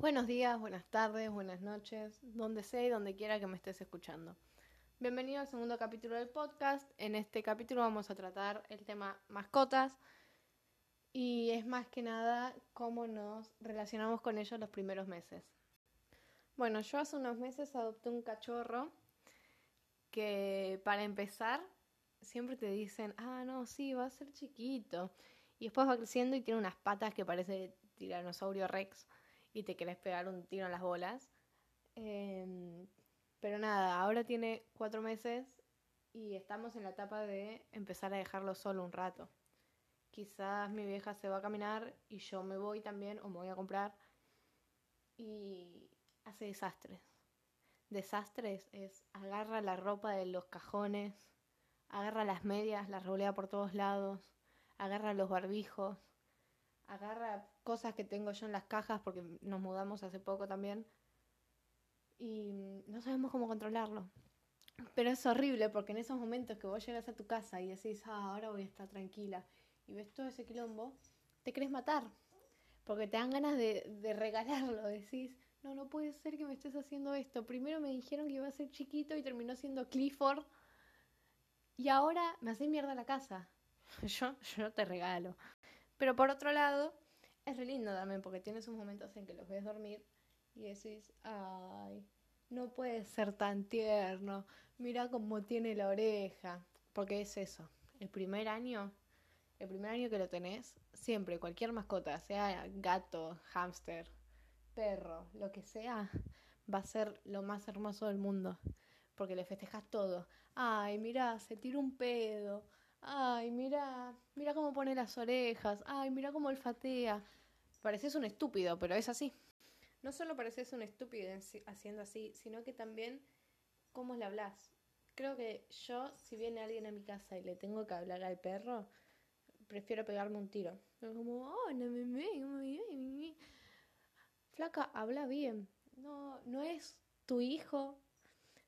Buenos días, buenas tardes, buenas noches, donde sea y donde quiera que me estés escuchando. Bienvenido al segundo capítulo del podcast. En este capítulo vamos a tratar el tema mascotas y es más que nada cómo nos relacionamos con ellos los primeros meses. Bueno, yo hace unos meses adopté un cachorro que para empezar siempre te dicen, ah, no, sí, va a ser chiquito. Y después va creciendo y tiene unas patas que parece tiranosaurio rex y te querés pegar un tiro en las bolas. Em, pero nada, ahora tiene cuatro meses y estamos en la etapa de empezar a dejarlo solo un rato. Quizás mi vieja se va a caminar y yo me voy también o me voy a comprar y hace desastres. Desastres es agarra la ropa de los cajones, agarra las medias, las rolea por todos lados, agarra los barbijos, agarra cosas que tengo yo en las cajas porque nos mudamos hace poco también y no sabemos cómo controlarlo. Pero es horrible porque en esos momentos que vos llegas a tu casa y decís, ah, ahora voy a estar tranquila y ves todo ese quilombo, te querés matar porque te dan ganas de, regalarlo, decís, no, no puede ser que me estés haciendo esto. Primero me dijeron que iba a ser chiquito y terminó siendo Clifford y ahora me hace mierda la casa. Yo, yo te regalo. Pero por otro lado, es re lindo también porque tienes un momentos en que los ves dormir y decís, ay, no puede ser tan tierno, mira cómo tiene la oreja. Porque es eso, el primer año, el primer año que lo tenés, siempre, cualquier mascota, sea gato, hámster, perro, lo que sea, va a ser lo más hermoso del mundo porque le festejas todo. Ay, mira, se tira un pedo. Ay, mira, mira cómo pone las orejas. Ay, mira cómo olfatea. Pareces un estúpido, pero es así. No solo pareces un estúpido haciendo así, sino que también cómo le hablas. Creo que yo, si viene alguien a mi casa y le tengo que hablar al perro, prefiero pegarme un tiro. Como, oh, no me, me, Flaca, habla bien. No, no es tu hijo,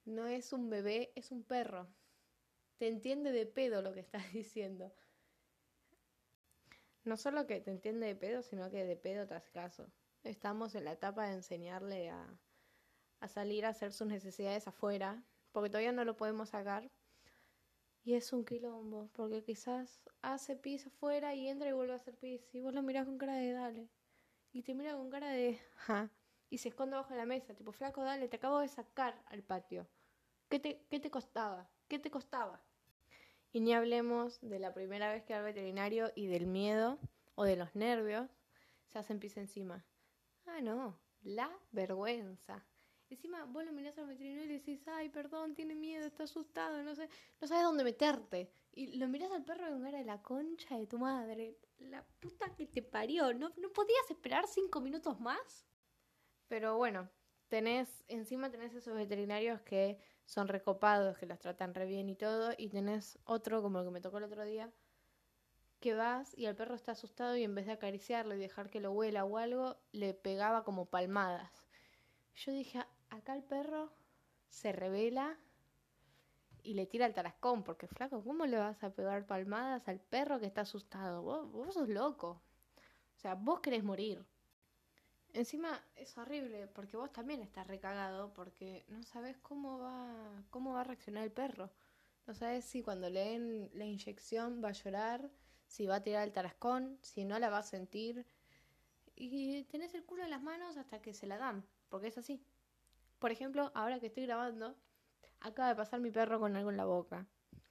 no es un bebé, es un perro. Te entiende de pedo lo que estás diciendo. No solo que te entiende de pedo, sino que de pedo te hace caso. Estamos en la etapa de enseñarle a, a salir a hacer sus necesidades afuera, porque todavía no lo podemos sacar. Y es un quilombo, porque quizás hace pis afuera y entra y vuelve a hacer pis. Y vos lo mirás con cara de dale. Y te mira con cara de ja y se esconde bajo la mesa, tipo, flaco, dale, te acabo de sacar al patio. ¿Qué te, qué te costaba? ¿Qué te costaba? Y ni hablemos de la primera vez que va al veterinario y del miedo o de los nervios, se hacen pis encima. Ah, no, la vergüenza. Encima vos lo mirás al veterinario y le decís, ay, perdón, tiene miedo, está asustado, no sé, no sabes dónde meterte. Y lo mirás al perro con cara de la concha de tu madre. La puta que te parió. ¿No, ¿No podías esperar cinco minutos más? Pero bueno, tenés, encima tenés esos veterinarios que son recopados, que los tratan re bien y todo, y tenés otro, como el que me tocó el otro día, que vas y el perro está asustado y en vez de acariciarlo y dejar que lo huela o algo, le pegaba como palmadas. Yo dije, acá el perro se revela y le tira el tarascón, porque flaco, ¿cómo le vas a pegar palmadas al perro que está asustado? Vos, vos sos loco. O sea, vos querés morir. Encima es horrible porque vos también estás recagado porque no sabes cómo va, cómo va a reaccionar el perro. No sabes si cuando le den la inyección va a llorar, si va a tirar el tarascón, si no la va a sentir. Y tenés el culo en las manos hasta que se la dan, porque es así. Por ejemplo, ahora que estoy grabando, acaba de pasar mi perro con algo en la boca,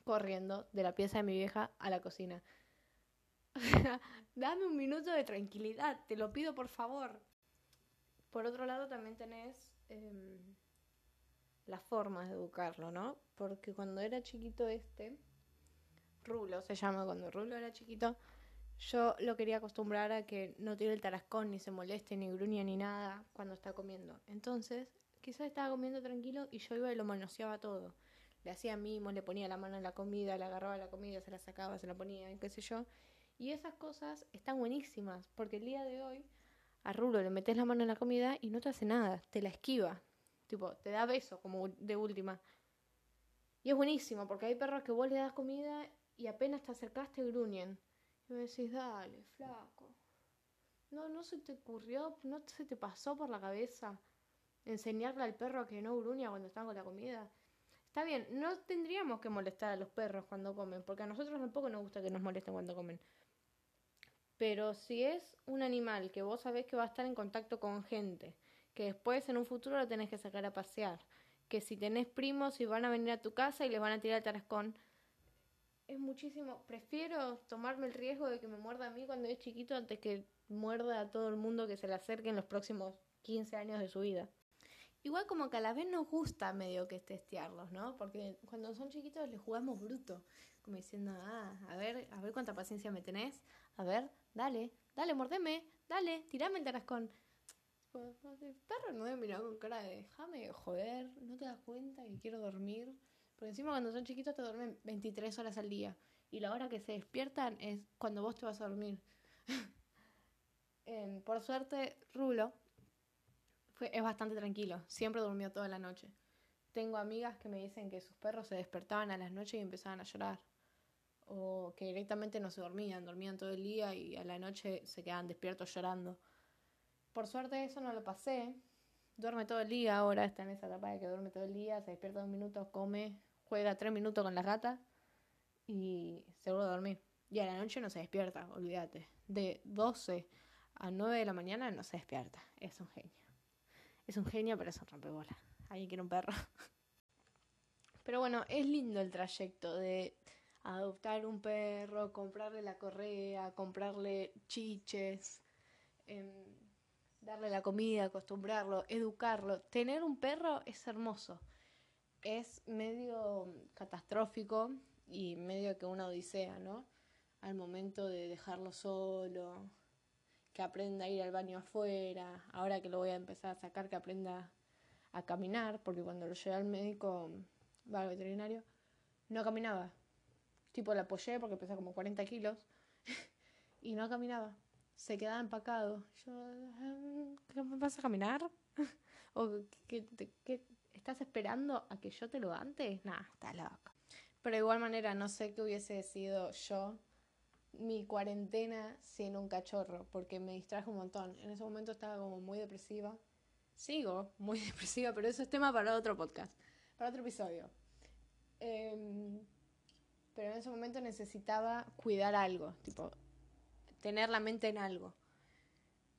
corriendo de la pieza de mi vieja a la cocina. Dame un minuto de tranquilidad, te lo pido por favor. Por otro lado, también tenés eh, las formas de educarlo, ¿no? Porque cuando era chiquito este, Rulo se llama, cuando Rulo era chiquito, yo lo quería acostumbrar a que no tire el tarascón, ni se moleste, ni gruña, ni nada cuando está comiendo. Entonces, quizás estaba comiendo tranquilo y yo iba y lo manoseaba todo. Le hacía mimos, le ponía la mano en la comida, le agarraba la comida, se la sacaba, se la ponía, qué sé yo. Y esas cosas están buenísimas, porque el día de hoy a Rulo le metes la mano en la comida y no te hace nada, te la esquiva. Tipo, te da beso como de última. Y es buenísimo porque hay perros que vos le das comida y apenas te acercaste gruñen. Y me decís, dale, flaco. No, no se te ocurrió, no se te pasó por la cabeza enseñarle al perro que no gruña cuando está con la comida. Está bien, no tendríamos que molestar a los perros cuando comen, porque a nosotros tampoco nos gusta que nos molesten cuando comen. Pero si es un animal que vos sabés que va a estar en contacto con gente, que después en un futuro lo tenés que sacar a pasear, que si tenés primos y van a venir a tu casa y les van a tirar el tarascón, es muchísimo. Prefiero tomarme el riesgo de que me muerda a mí cuando es chiquito antes que muerda a todo el mundo que se le acerque en los próximos 15 años de su vida. Igual como que a la vez nos gusta medio que testearlos, ¿no? Porque cuando son chiquitos les jugamos bruto, como diciendo, ah, a ver, a ver cuánta paciencia me tenés, a ver, dale, dale, mordeme, dale, tirame el tarascón. El perro no debe mirar con cara de, déjame joder, no te das cuenta que quiero dormir. Porque encima cuando son chiquitos te duermen 23 horas al día. Y la hora que se despiertan es cuando vos te vas a dormir. por suerte, Rulo es bastante tranquilo. Siempre durmió toda la noche. Tengo amigas que me dicen que sus perros se despertaban a las noches y empezaban a llorar. O que directamente no se dormían, dormían todo el día y a la noche se quedaban despiertos llorando. Por suerte eso no lo pasé. Duerme todo el día ahora, está en esa etapa de que duerme todo el día, se despierta dos minutos, come, juega tres minutos con la gata y se vuelve a dormir. Y a la noche no se despierta, olvídate. De 12 a 9 de la mañana no se despierta. Es un genio. Es un genio, pero es un rompebola. Alguien quiere un perro. Pero bueno, es lindo el trayecto de adoptar un perro, comprarle la correa, comprarle chiches, em, darle la comida, acostumbrarlo, educarlo. Tener un perro es hermoso. Es medio catastrófico y medio que una odisea, ¿no? Al momento de dejarlo solo, que aprenda a ir al baño afuera, ahora que lo voy a empezar a sacar, que aprenda a caminar, porque cuando lo llevé al médico, va al veterinario, no caminaba. Tipo, la apoyé porque pesa como 40 kilos y no caminaba. Se quedaba empacado. Yo, ¿qué vas a caminar? ¿O qué, estás esperando a que yo te lo antes? Nah, está loco. Pero de igual manera, no sé qué hubiese sido yo mi cuarentena sin un cachorro, porque me distrajo un montón. En ese momento estaba como muy depresiva. Sigo muy depresiva, pero eso es tema para otro podcast, para otro episodio. Em, pero en ese momento necesitaba cuidar algo, tipo, tener la mente en algo.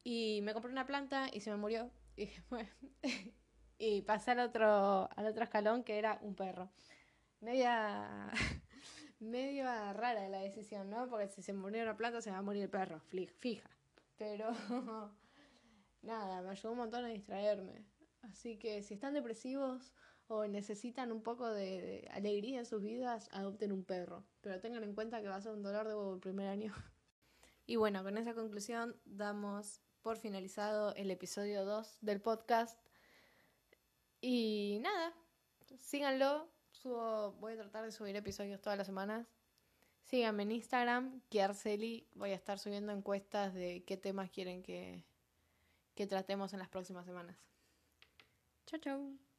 Y me compré una planta y se me murió. Y, pasé al otro, al otro escalón que era un perro. Media medio rara la decisión, ¿no? Porque si se murió una planta se va a morir el perro, fija. Pero nada, me ayudó un montón a distraerme. Así que si están depresivos o necesitan un poco de, alegría en sus vidas, adopten un perro. Pero tengan en cuenta que va a ser un dolor de huevo el primer año. Y bueno, con esa conclusión damos por finalizado el episodio 2 del podcast. Y nada, síganlo, voy a tratar de subir episodios todas las semanas. Síganme en Instagram, Kiarceli. Voy a estar subiendo encuestas de qué temas quieren que, que tratemos en las próximas semanas. Chao, chao.